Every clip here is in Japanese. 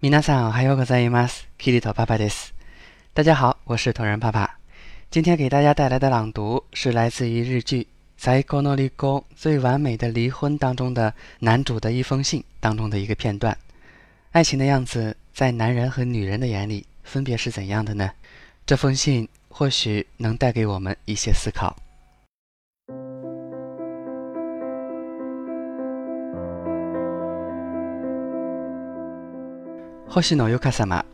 皆さんおはようございます。キリト爸爸です。大家好，我是同人爸爸。今天给大家带来的朗读是来自于日剧《在高诺离宫最完美的离婚》当中的男主的一封信当中的一个片段。爱情的样子，在男人和女人的眼里，分别是怎样的呢？这封信或许能带给我们一些思考。 星野由香様。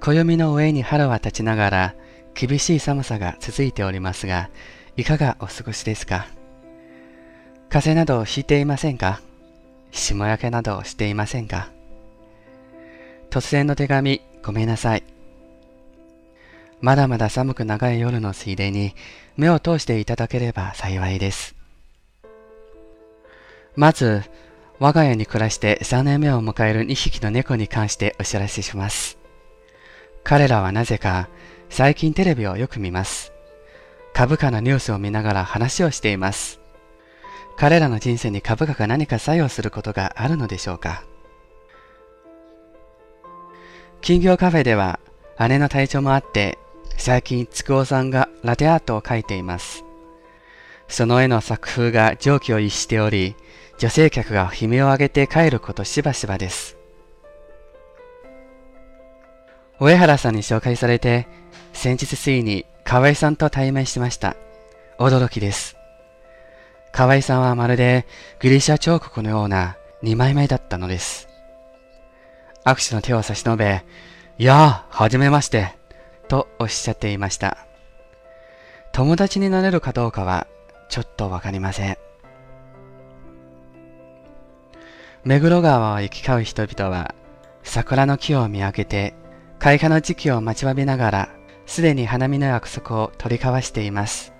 暦の上に春は立ちながら厳しい寒さが続いておりますがいかがお過ごしですか？風邪などひいていませんか？霜焼けなどしていませんか？突然の手紙ごめんなさい。まだまだ寒く長い夜のついでに目を通していただければ幸いです。まず我が家に暮らして3年目を迎える2匹の猫に関してお知らせします。彼らはなぜか最近テレビをよく見ます。株価のニュースを見ながら話をしています。彼らの人生に株価が何か作用することがあるのでしょうか金魚カフェでは姉の体調もあって最近つくおさんがラテアートを描いています。その絵の作風が常軌を逸しており、女性客が悲鳴を上げて帰ることしばしばです。上原さんに紹介されて、先日ついに河合さんと対面しました。驚きです。河合さんはまるでグリシャ彫刻のような二枚目だったのです。握手の手を差し伸べ、いやあ、はじめまして、とおっしゃっていました。友達になれるかどうかはちょっとわかりません。目黒川を行き交う人々は、桜の木を見上げて、開花の時期を待ちわびながら、すでに花見の約束を取り交わしています。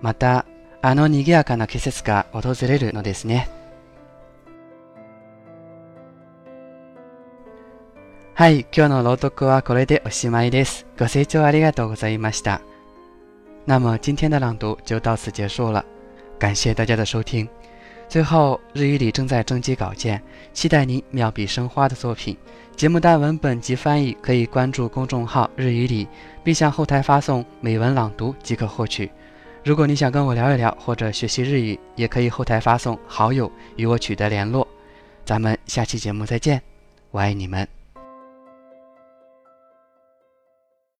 また、あの賑やかな季節が訪れるのですね。はい、今日の朗読はこれでおしまいです。ご清聴ありがとうございました。那么今天的朗读就到此结束了，感谢大家的收听。最后，日语里正在征集稿件，期待您妙笔生花的作品。节目单文本及翻译可以关注公众号“日语里”，并向后台发送美文朗读即可获取。如果你想跟我聊一聊或者学习日语，也可以后台发送好友与我取得联络。咱们下期节目再见，我爱你们。